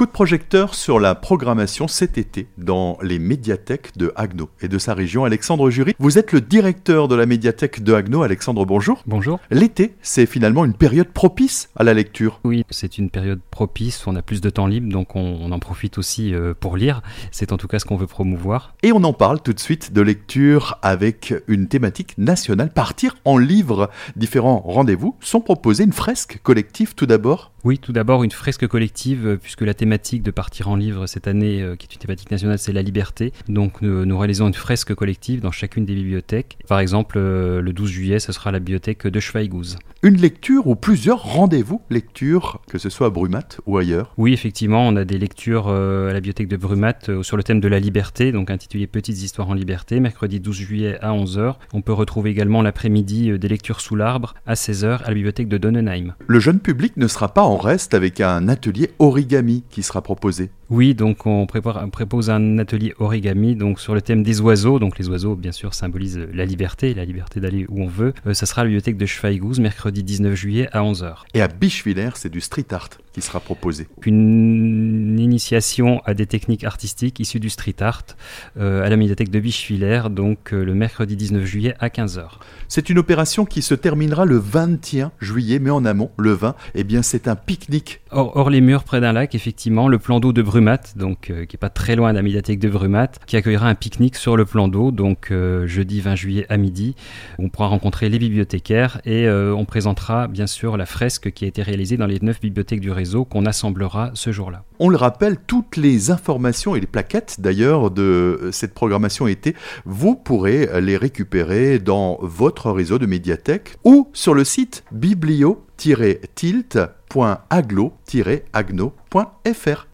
Coup de projecteur sur la programmation cet été dans les médiathèques de Agno et de sa région. Alexandre Jury, vous êtes le directeur de la médiathèque de Agno. Alexandre, bonjour. Bonjour. L'été, c'est finalement une période propice à la lecture. Oui, c'est une période propice, on a plus de temps libre, donc on, en profite aussi euh, pour lire. C'est en tout cas ce qu'on veut promouvoir. Et on en parle tout de suite de lecture avec une thématique nationale, partir en livre. Différents rendez-vous sont proposés, une fresque collective tout d'abord. Oui, tout d'abord une fresque collective, euh, puisque la thématique de partir en livre cette année, euh, qui est une thématique nationale, c'est la liberté. Donc nous, réalisons une fresque collective dans chacune des bibliothèques. Par exemple, euh, le 12 juillet, ce sera la bibliothèque de Schweighouse. Une lecture ou plusieurs rendez-vous lecture, que ce soit à Brumat ou ailleurs? Oui, effectivement, on a des lectures à la bibliothèque de Brumat sur le thème de la liberté, donc intitulé Petites histoires en liberté, mercredi 12 juillet à 11h. On peut retrouver également l'après-midi des lectures sous l'arbre à 16h à la bibliothèque de Donnenheim. Le jeune public ne sera pas on reste avec un atelier origami qui sera proposé. Oui, donc on propose un atelier origami donc sur le thème des oiseaux. Donc les oiseaux, bien sûr, symbolisent la liberté, la liberté d'aller où on veut. Euh, ça sera à la bibliothèque de Schweighouse, mercredi 19 juillet à 11h. Et à Bischwiller, c'est du street art qui sera proposé. Une initiation à des techniques artistiques issues du street art euh, à la médiathèque de Bischwiller, donc euh, le mercredi 19 juillet à 15h. C'est une opération qui se terminera le 21 juillet, mais en amont, le 20, eh bien c'est un pique-nique. Hors, les murs, près d'un lac, effectivement, le plan d'eau de Brumat, donc euh, qui est pas très loin de la médiathèque de Brumat, qui accueillera un pique-nique sur le plan d'eau, donc jeudi 20 juillet à midi. On pourra rencontrer les bibliothécaires et on présentera bien sûr la fresque qui a été réalisée dans les neuf bibliothèques du réseau qu'on assemblera ce jour-là. On le rappelle, toutes les informations et les plaquettes d'ailleurs de euh, cette programmation été, vous pourrez les récupérer dans votre réseau de médiathèques ou sur le site biblio-tilt.aglo-agno.fr.